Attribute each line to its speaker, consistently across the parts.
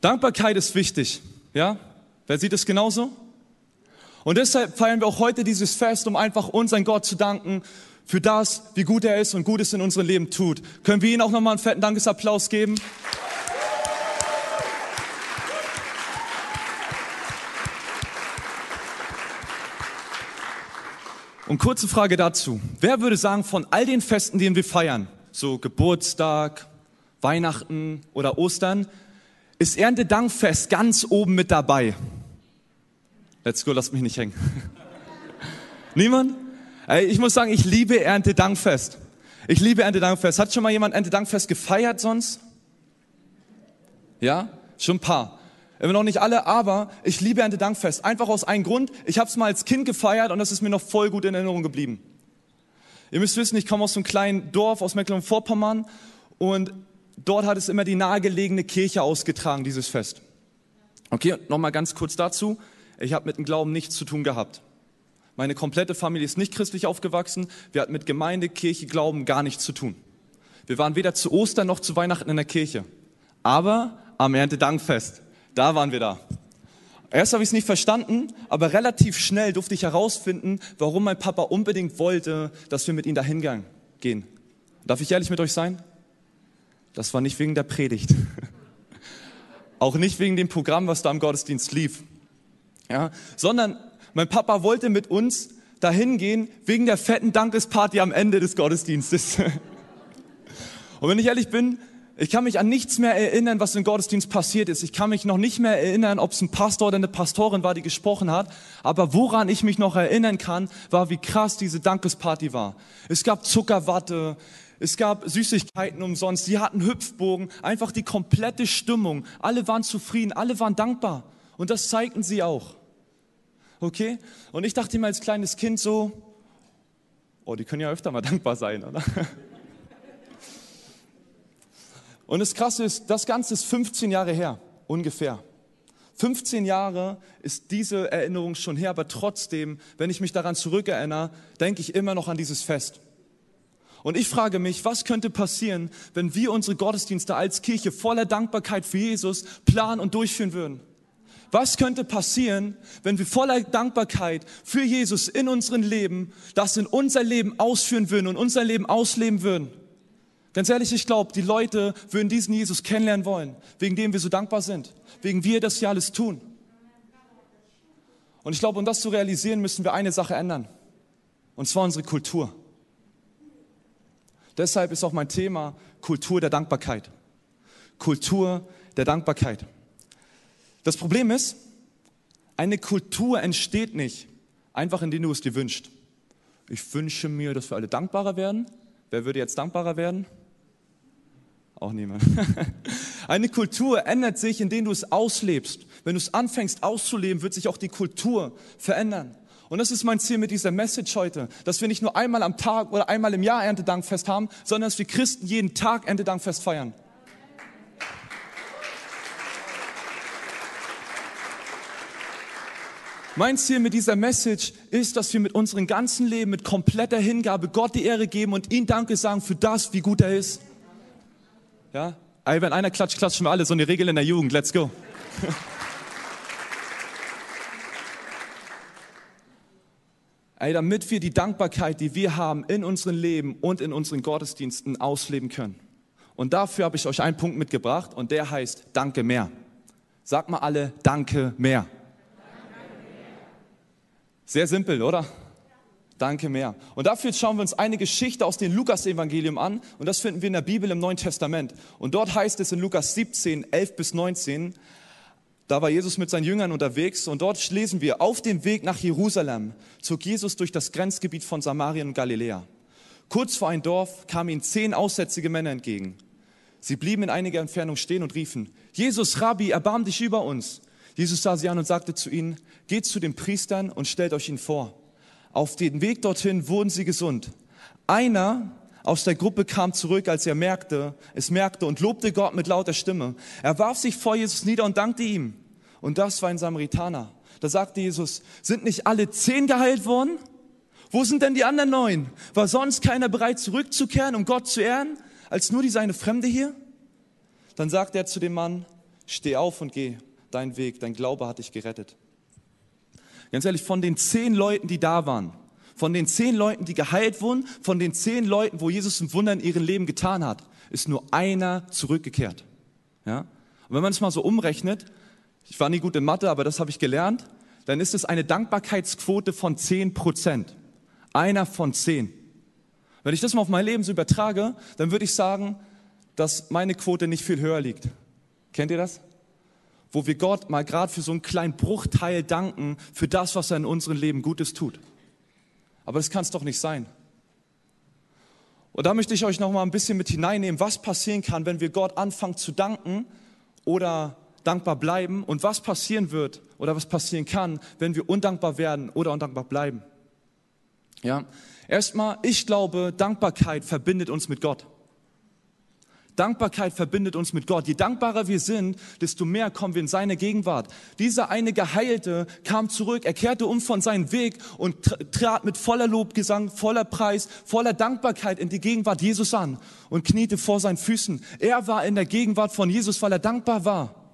Speaker 1: Dankbarkeit ist wichtig, ja? Wer sieht es genauso? Und deshalb feiern wir auch heute dieses Fest, um einfach unseren Gott zu danken für das, wie gut er ist und Gutes in unserem Leben tut. Können wir ihm auch nochmal einen fetten Dankesapplaus geben? Und kurze Frage dazu. Wer würde sagen, von all den Festen, die wir feiern, so Geburtstag, Weihnachten oder Ostern, ist Erntedankfest ganz oben mit dabei. Let's go, lasst mich nicht hängen. Niemand? Ich muss sagen, ich liebe Erntedankfest. Ich liebe Erntedankfest. Hat schon mal jemand Erntedankfest gefeiert sonst? Ja? Schon ein paar. Immer noch nicht alle, aber ich liebe Erntedankfest. Einfach aus einem Grund. Ich habe es mal als Kind gefeiert und das ist mir noch voll gut in Erinnerung geblieben. Ihr müsst wissen, ich komme aus einem kleinen Dorf aus Mecklenburg-Vorpommern und dort hat es immer die nahegelegene Kirche ausgetragen, dieses Fest. Okay, nochmal ganz kurz dazu. Ich habe mit dem Glauben nichts zu tun gehabt. Meine komplette Familie ist nicht christlich aufgewachsen. Wir hatten mit Gemeinde, Kirche, Glauben gar nichts zu tun. Wir waren weder zu Ostern noch zu Weihnachten in der Kirche. Aber am Erntedankfest, da waren wir da. Erst habe ich es nicht verstanden, aber relativ schnell durfte ich herausfinden, warum mein Papa unbedingt wollte, dass wir mit ihm dahin gehen. Darf ich ehrlich mit euch sein? Das war nicht wegen der Predigt. Auch nicht wegen dem Programm, was da im Gottesdienst lief. Ja, sondern mein Papa wollte mit uns dahin gehen wegen der fetten Dankesparty am Ende des Gottesdienstes. Und wenn ich ehrlich bin, ich kann mich an nichts mehr erinnern, was im Gottesdienst passiert ist. Ich kann mich noch nicht mehr erinnern, ob es ein Pastor oder eine Pastorin war, die gesprochen hat. Aber woran ich mich noch erinnern kann, war, wie krass diese Dankesparty war. Es gab Zuckerwatte, es gab Süßigkeiten umsonst, sie hatten Hüpfbogen, einfach die komplette Stimmung. Alle waren zufrieden, alle waren dankbar. Und das zeigten sie auch. Okay? Und ich dachte mir als kleines Kind so, oh, die können ja öfter mal dankbar sein, oder? Und das Krasse ist, das Ganze ist 15 Jahre her, ungefähr. 15 Jahre ist diese Erinnerung schon her, aber trotzdem, wenn ich mich daran zurückerinnere, denke ich immer noch an dieses Fest. Und ich frage mich, was könnte passieren, wenn wir unsere Gottesdienste als Kirche voller Dankbarkeit für Jesus planen und durchführen würden? Was könnte passieren, wenn wir voller Dankbarkeit für Jesus in unserem Leben das in unser Leben ausführen würden und unser Leben ausleben würden? Ganz ehrlich, ich glaube, die Leute würden diesen Jesus kennenlernen wollen, wegen dem wir so dankbar sind, wegen wir das hier alles tun. Und ich glaube, um das zu realisieren, müssen wir eine Sache ändern. Und zwar unsere Kultur. Deshalb ist auch mein Thema Kultur der Dankbarkeit. Kultur der Dankbarkeit. Das Problem ist, eine Kultur entsteht nicht einfach, indem du es dir wünschst. Ich wünsche mir, dass wir alle dankbarer werden. Wer würde jetzt dankbarer werden? Auch niemand. Eine Kultur ändert sich, indem du es auslebst. Wenn du es anfängst auszuleben, wird sich auch die Kultur verändern. Und das ist mein Ziel mit dieser Message heute, dass wir nicht nur einmal am Tag oder einmal im Jahr Erntedankfest haben, sondern dass wir Christen jeden Tag Erntedankfest feiern. Mein Ziel mit dieser Message ist, dass wir mit unserem ganzen Leben, mit kompletter Hingabe Gott die Ehre geben und ihm Danke sagen für das, wie gut er ist. Ja? Wenn einer klatscht, klatschen wir alle. So eine Regel in der Jugend. Let's go. Ey, damit wir die Dankbarkeit, die wir haben in unserem Leben und in unseren Gottesdiensten ausleben können. Und dafür habe ich euch einen Punkt mitgebracht und der heißt Danke mehr. Sag mal alle Danke mehr. Sehr simpel, oder? Danke mehr. Und dafür schauen wir uns eine Geschichte aus dem Lukas-Evangelium an. Und das finden wir in der Bibel im Neuen Testament. Und dort heißt es in Lukas 17, 11 bis 19, da war Jesus mit seinen Jüngern unterwegs und dort lesen wir, auf dem Weg nach Jerusalem zog Jesus durch das Grenzgebiet von Samarien und Galiläa. Kurz vor ein Dorf kamen ihm zehn aussätzige Männer entgegen. Sie blieben in einiger Entfernung stehen und riefen, Jesus, Rabbi, erbarm dich über uns. Jesus sah sie an und sagte zu ihnen, geht zu den Priestern und stellt euch ihn vor. Auf dem Weg dorthin wurden sie gesund. Einer aus der Gruppe kam zurück, als er merkte, es merkte und lobte Gott mit lauter Stimme. Er warf sich vor Jesus nieder und dankte ihm. Und das war ein Samaritaner. Da sagte Jesus, sind nicht alle zehn geheilt worden? Wo sind denn die anderen neun? War sonst keiner bereit zurückzukehren, um Gott zu ehren, als nur die seine Fremde hier? Dann sagte er zu dem Mann, Steh auf und geh deinen Weg. Dein Glaube hat dich gerettet. Ganz ehrlich, von den zehn Leuten, die da waren, von den zehn Leuten, die geheilt wurden, von den zehn Leuten, wo Jesus ein Wunder in ihrem Leben getan hat, ist nur einer zurückgekehrt. Ja? Und wenn man es mal so umrechnet, ich war nie gut in Mathe, aber das habe ich gelernt, dann ist es eine Dankbarkeitsquote von zehn Prozent. Einer von zehn. Wenn ich das mal auf mein Leben so übertrage, dann würde ich sagen, dass meine Quote nicht viel höher liegt. Kennt ihr das? Wo wir Gott mal gerade für so einen kleinen Bruchteil danken, für das, was er in unserem Leben Gutes tut. Aber das kann es doch nicht sein. Und da möchte ich euch noch mal ein bisschen mit hineinnehmen, was passieren kann, wenn wir Gott anfangen zu danken oder dankbar bleiben und was passieren wird oder was passieren kann, wenn wir undankbar werden oder undankbar bleiben. Ja, erstmal, ich glaube, Dankbarkeit verbindet uns mit Gott. Dankbarkeit verbindet uns mit Gott. Je dankbarer wir sind, desto mehr kommen wir in seine Gegenwart. Dieser eine Geheilte kam zurück, er kehrte um von seinem Weg und trat mit voller Lobgesang, voller Preis, voller Dankbarkeit in die Gegenwart Jesus an und kniete vor seinen Füßen. Er war in der Gegenwart von Jesus, weil er dankbar war.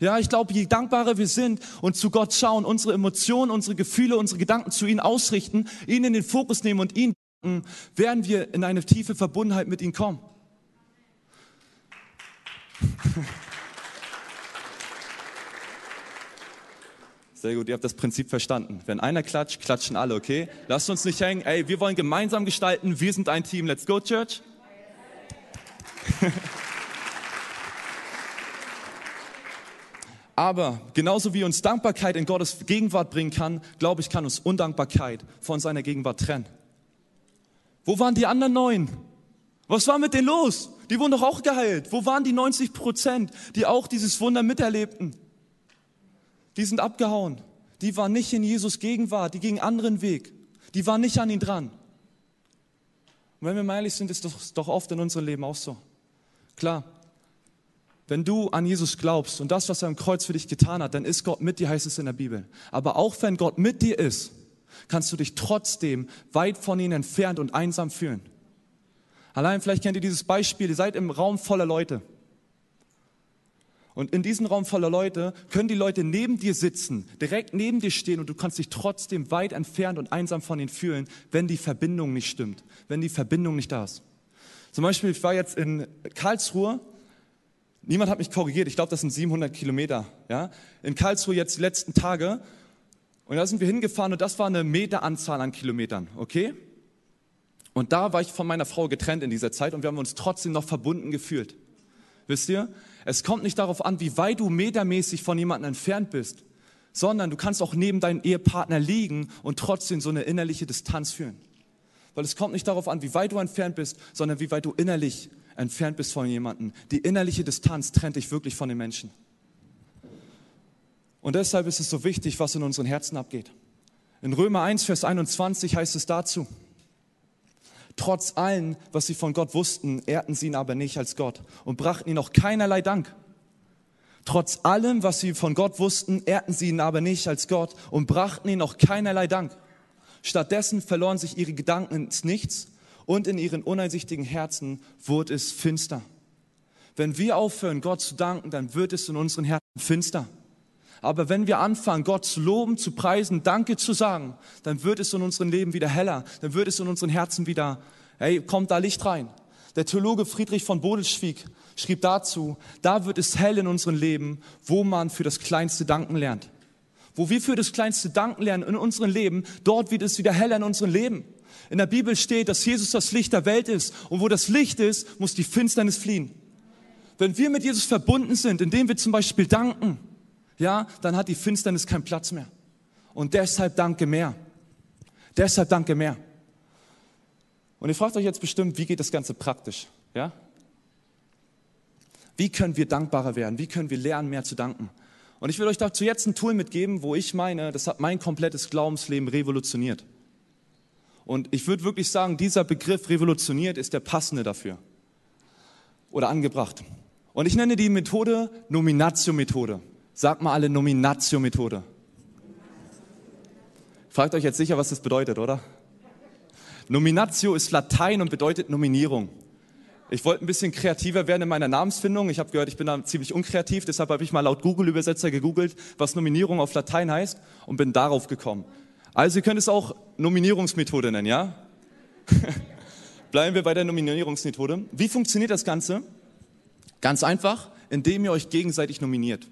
Speaker 1: Ja, ich glaube, je dankbarer wir sind und zu Gott schauen, unsere Emotionen, unsere Gefühle, unsere Gedanken zu ihm ausrichten, ihn in den Fokus nehmen und ihn danken, werden wir in eine tiefe Verbundenheit mit ihm kommen. Sehr gut, ihr habt das Prinzip verstanden. Wenn einer klatscht, klatschen alle, okay? Lasst uns nicht hängen. Ey, wir wollen gemeinsam gestalten. Wir sind ein Team. Let's go, Church. Aber genauso wie uns Dankbarkeit in Gottes Gegenwart bringen kann, glaube ich, kann uns Undankbarkeit von seiner Gegenwart trennen. Wo waren die anderen neun? Was war mit denen los? Die wurden doch auch geheilt. Wo waren die 90 Prozent, die auch dieses Wunder miterlebten? Die sind abgehauen. Die waren nicht in Jesus Gegenwart, die gingen anderen Weg. Die waren nicht an ihn dran. Und wenn wir mal ehrlich sind, ist das doch oft in unserem Leben auch so. Klar, wenn du an Jesus glaubst und das, was er am Kreuz für dich getan hat, dann ist Gott mit dir, heißt es in der Bibel. Aber auch wenn Gott mit dir ist, kannst du dich trotzdem weit von ihm entfernt und einsam fühlen. Allein vielleicht kennt ihr dieses Beispiel, ihr seid im Raum voller Leute. Und in diesem Raum voller Leute können die Leute neben dir sitzen, direkt neben dir stehen und du kannst dich trotzdem weit entfernt und einsam von ihnen fühlen, wenn die Verbindung nicht stimmt, wenn die Verbindung nicht da ist. Zum Beispiel, ich war jetzt in Karlsruhe, niemand hat mich korrigiert, ich glaube, das sind 700 Kilometer, ja, in Karlsruhe jetzt die letzten Tage. Und da sind wir hingefahren und das war eine Meteranzahl an Kilometern, okay? Und da war ich von meiner Frau getrennt in dieser Zeit und wir haben uns trotzdem noch verbunden gefühlt. Wisst ihr? Es kommt nicht darauf an, wie weit du metermäßig von jemandem entfernt bist, sondern du kannst auch neben deinem Ehepartner liegen und trotzdem so eine innerliche Distanz fühlen. Weil es kommt nicht darauf an, wie weit du entfernt bist, sondern wie weit du innerlich entfernt bist von jemandem. Die innerliche Distanz trennt dich wirklich von den Menschen. Und deshalb ist es so wichtig, was in unseren Herzen abgeht. In Römer 1, Vers 21 heißt es dazu, Trotz allem, was sie von Gott wussten, ehrten sie ihn aber nicht als Gott und brachten ihm auch keinerlei Dank. Trotz allem, was sie von Gott wussten, ehrten sie ihn aber nicht als Gott und brachten ihm auch keinerlei Dank. Stattdessen verloren sich ihre Gedanken ins Nichts und in ihren uneinsichtigen Herzen wurde es finster. Wenn wir aufhören, Gott zu danken, dann wird es in unseren Herzen finster. Aber wenn wir anfangen, Gott zu loben, zu preisen, Danke zu sagen, dann wird es in unserem Leben wieder heller, dann wird es in unseren Herzen wieder, hey, kommt da Licht rein. Der Theologe Friedrich von Bodelschwig schrieb dazu, da wird es hell in unserem Leben, wo man für das kleinste Danken lernt. Wo wir für das kleinste Danken lernen in unserem Leben, dort wird es wieder heller in unserem Leben. In der Bibel steht, dass Jesus das Licht der Welt ist. Und wo das Licht ist, muss die Finsternis fliehen. Wenn wir mit Jesus verbunden sind, indem wir zum Beispiel danken, ja, dann hat die Finsternis keinen Platz mehr. Und deshalb danke mehr. Deshalb danke mehr. Und ihr fragt euch jetzt bestimmt, wie geht das Ganze praktisch? Ja? Wie können wir dankbarer werden? Wie können wir lernen, mehr zu danken? Und ich will euch dazu jetzt ein Tool mitgeben, wo ich meine, das hat mein komplettes Glaubensleben revolutioniert. Und ich würde wirklich sagen, dieser Begriff revolutioniert ist der passende dafür. Oder angebracht. Und ich nenne die Methode Nominatio-Methode. Sag mal alle Nominatio-Methode. Fragt euch jetzt sicher, was das bedeutet, oder? Nominatio ist Latein und bedeutet Nominierung. Ich wollte ein bisschen kreativer werden in meiner Namensfindung. Ich habe gehört, ich bin da ziemlich unkreativ, deshalb habe ich mal laut Google-Übersetzer gegoogelt, was Nominierung auf Latein heißt und bin darauf gekommen. Also ihr könnt es auch Nominierungsmethode nennen, ja? Bleiben wir bei der Nominierungsmethode. Wie funktioniert das Ganze? Ganz einfach, indem ihr euch gegenseitig nominiert.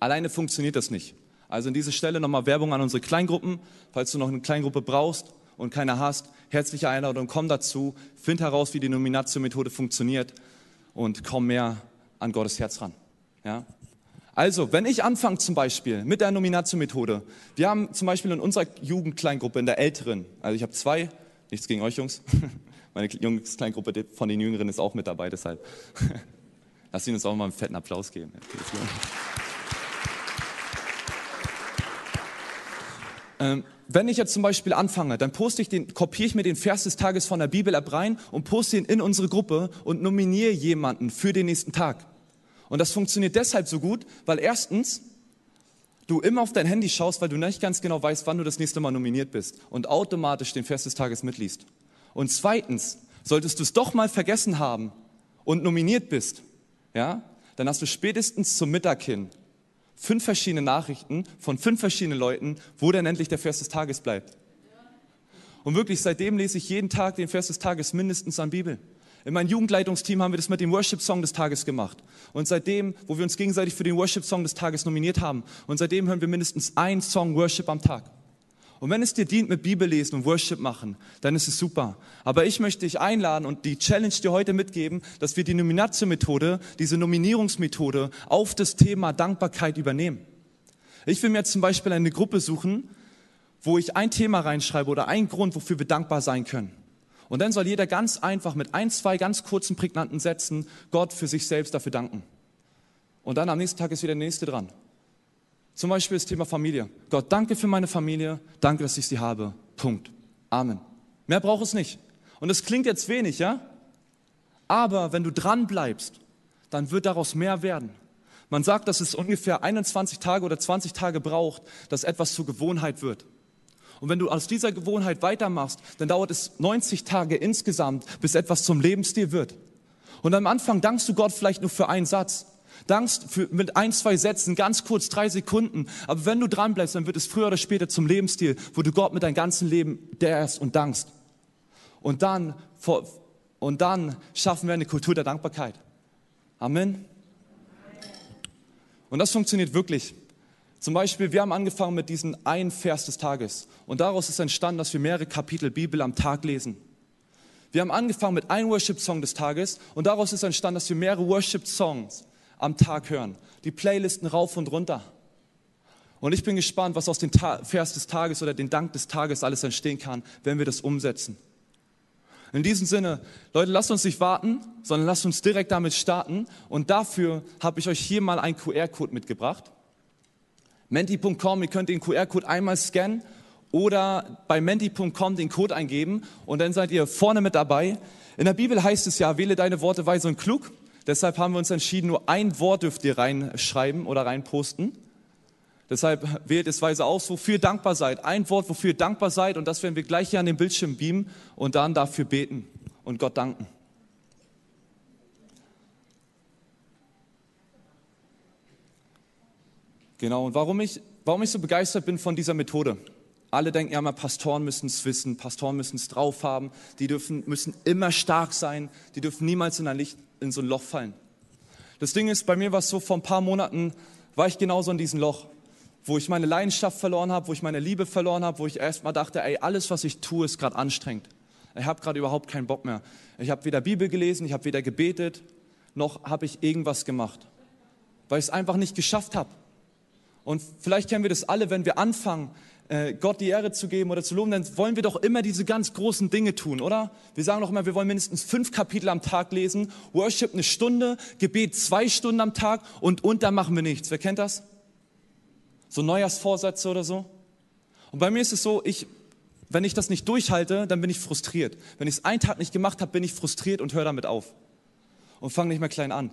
Speaker 1: Alleine funktioniert das nicht. Also an dieser Stelle nochmal Werbung an unsere Kleingruppen. Falls du noch eine Kleingruppe brauchst und keine hast, herzliche Einladung, komm dazu, find heraus, wie die Nominatio-Methode funktioniert und komm mehr an Gottes Herz ran. Ja? Also, wenn ich anfange zum Beispiel mit der Nominatio-Methode, wir haben zum Beispiel in unserer Jugendkleingruppe, in der Älteren, also ich habe zwei, nichts gegen euch Jungs, meine Jungs-Kleingruppe von den Jüngeren ist auch mit dabei, deshalb lass ihnen uns auch mal einen fetten Applaus geben. Ähm, wenn ich jetzt zum Beispiel anfange, dann poste ich den, kopiere ich mir den Vers des Tages von der Bibel-App rein und poste ihn in unsere Gruppe und nominiere jemanden für den nächsten Tag. Und das funktioniert deshalb so gut, weil erstens du immer auf dein Handy schaust, weil du nicht ganz genau weißt, wann du das nächste Mal nominiert bist und automatisch den Vers des Tages mitliest. Und zweitens, solltest du es doch mal vergessen haben und nominiert bist, ja, dann hast du spätestens zum Mittag hin fünf verschiedene Nachrichten von fünf verschiedenen Leuten, wo denn endlich der Vers des Tages bleibt. Und wirklich, seitdem lese ich jeden Tag den Vers des Tages mindestens an Bibel. In meinem Jugendleitungsteam haben wir das mit dem Worship-Song des Tages gemacht. Und seitdem, wo wir uns gegenseitig für den Worship-Song des Tages nominiert haben, und seitdem hören wir mindestens einen Song Worship am Tag. Und wenn es dir dient mit Bibel lesen und Worship machen, dann ist es super. Aber ich möchte dich einladen und die Challenge dir heute mitgeben, dass wir die Nominatio-Methode, diese Nominierungsmethode auf das Thema Dankbarkeit übernehmen. Ich will mir jetzt zum Beispiel eine Gruppe suchen, wo ich ein Thema reinschreibe oder einen Grund, wofür wir dankbar sein können. Und dann soll jeder ganz einfach mit ein, zwei ganz kurzen, prägnanten Sätzen Gott für sich selbst dafür danken. Und dann am nächsten Tag ist wieder der nächste dran. Zum Beispiel das Thema Familie. Gott, danke für meine Familie, danke, dass ich sie habe. Punkt. Amen. Mehr braucht es nicht. Und es klingt jetzt wenig, ja? Aber wenn du dran bleibst, dann wird daraus mehr werden. Man sagt, dass es ungefähr 21 Tage oder 20 Tage braucht, dass etwas zur Gewohnheit wird. Und wenn du aus dieser Gewohnheit weitermachst, dann dauert es 90 Tage insgesamt, bis etwas zum Lebensstil wird. Und am Anfang dankst du Gott vielleicht nur für einen Satz. Dankst für, mit ein, zwei Sätzen, ganz kurz, drei Sekunden. Aber wenn du dran bleibst, dann wird es früher oder später zum Lebensstil, wo du Gott mit deinem ganzen Leben derst und dankst. Und dann, und dann schaffen wir eine Kultur der Dankbarkeit. Amen. Und das funktioniert wirklich. Zum Beispiel, wir haben angefangen mit diesem einen Vers des Tages. Und daraus ist entstanden, dass wir mehrere Kapitel Bibel am Tag lesen. Wir haben angefangen mit einem Worship-Song des Tages und daraus ist entstanden, dass wir mehrere Worship-Songs am Tag hören. Die Playlisten rauf und runter. Und ich bin gespannt, was aus dem Ta Vers des Tages oder dem Dank des Tages alles entstehen kann, wenn wir das umsetzen. In diesem Sinne, Leute, lasst uns nicht warten, sondern lasst uns direkt damit starten. Und dafür habe ich euch hier mal einen QR-Code mitgebracht. Menti.com, ihr könnt den QR-Code einmal scannen oder bei menti.com den Code eingeben und dann seid ihr vorne mit dabei. In der Bibel heißt es ja, wähle deine Worte weise und klug. Deshalb haben wir uns entschieden, nur ein Wort dürft ihr reinschreiben oder reinposten. Deshalb wählt es weise aus, wofür ihr dankbar seid. Ein Wort, wofür ihr dankbar seid und das werden wir gleich hier an den Bildschirm beamen und dann dafür beten und Gott danken. Genau, und warum ich, warum ich so begeistert bin von dieser Methode. Alle denken ja immer, Pastoren müssen es wissen, Pastoren müssen es drauf haben, die dürfen, müssen immer stark sein, die dürfen niemals in ein Licht in so ein Loch fallen. Das Ding ist, bei mir war es so, vor ein paar Monaten war ich genauso in diesem Loch, wo ich meine Leidenschaft verloren habe, wo ich meine Liebe verloren habe, wo ich erstmal dachte, ey, alles, was ich tue, ist gerade anstrengend. Ich habe gerade überhaupt keinen Bock mehr. Ich habe weder Bibel gelesen, ich habe weder gebetet, noch habe ich irgendwas gemacht, weil ich es einfach nicht geschafft habe. Und vielleicht kennen wir das alle, wenn wir anfangen, äh, Gott die Ehre zu geben oder zu loben, dann wollen wir doch immer diese ganz großen Dinge tun, oder? Wir sagen doch immer, wir wollen mindestens fünf Kapitel am Tag lesen, Worship eine Stunde, Gebet zwei Stunden am Tag und unter machen wir nichts. Wer kennt das? So Neujahrsvorsätze oder so? Und bei mir ist es so, ich, wenn ich das nicht durchhalte, dann bin ich frustriert. Wenn ich es einen Tag nicht gemacht habe, bin ich frustriert und höre damit auf. Und fange nicht mehr klein an.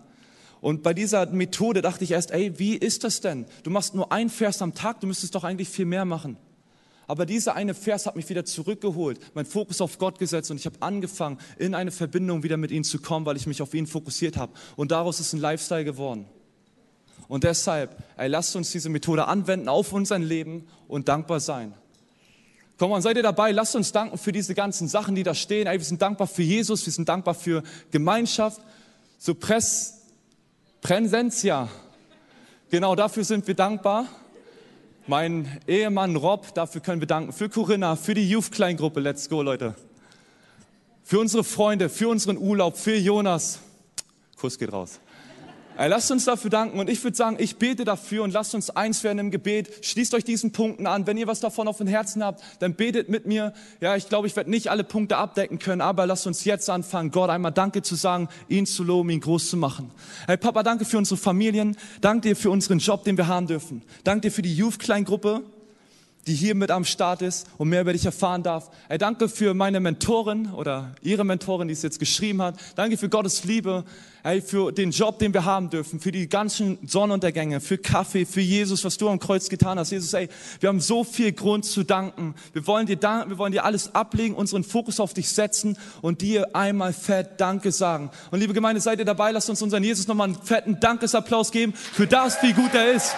Speaker 1: Und bei dieser Methode dachte ich erst, ey, wie ist das denn? Du machst nur ein Vers am Tag, du müsstest doch eigentlich viel mehr machen. Aber dieser eine Vers hat mich wieder zurückgeholt, mein Fokus auf Gott gesetzt und ich habe angefangen, in eine Verbindung wieder mit ihm zu kommen, weil ich mich auf ihn fokussiert habe. Und daraus ist ein Lifestyle geworden. Und deshalb, ey, lasst uns diese Methode anwenden auf unser Leben und dankbar sein. Komm mal, seid ihr dabei? Lasst uns danken für diese ganzen Sachen, die da stehen. Ey, wir sind dankbar für Jesus, wir sind dankbar für Gemeinschaft, so Pres, Präsentia. Genau dafür sind wir dankbar. Mein Ehemann Rob, dafür können wir danken. Für Corinna, für die Youth-Kleingruppe. Let's go, Leute. Für unsere Freunde, für unseren Urlaub, für Jonas. Kuss geht raus. Ey, lasst uns dafür danken und ich würde sagen, ich bete dafür und lasst uns eins werden im Gebet. Schließt euch diesen Punkten an. Wenn ihr was davon auf dem Herzen habt, dann betet mit mir. Ja, ich glaube, ich werde nicht alle Punkte abdecken können, aber lasst uns jetzt anfangen, Gott einmal Danke zu sagen, ihn zu loben, ihn groß zu machen. Hey Papa, danke für unsere Familien. Danke dir für unseren Job, den wir haben dürfen. Danke dir für die Youth-Kleingruppe die hier mit am Start ist und mehr über dich erfahren darf. Ey, danke für meine Mentorin oder ihre Mentorin, die es jetzt geschrieben hat. Danke für Gottes Liebe, ey, für den Job, den wir haben dürfen, für die ganzen Sonnenuntergänge, für Kaffee, für Jesus, was du am Kreuz getan hast. Jesus, ey, wir haben so viel Grund zu danken. Wir wollen dir danken, wir wollen dir alles ablegen, unseren Fokus auf dich setzen und dir einmal fett Danke sagen. Und liebe Gemeinde, seid ihr dabei? Lasst uns unseren Jesus nochmal einen fetten Dankesapplaus geben für das, wie gut er ist.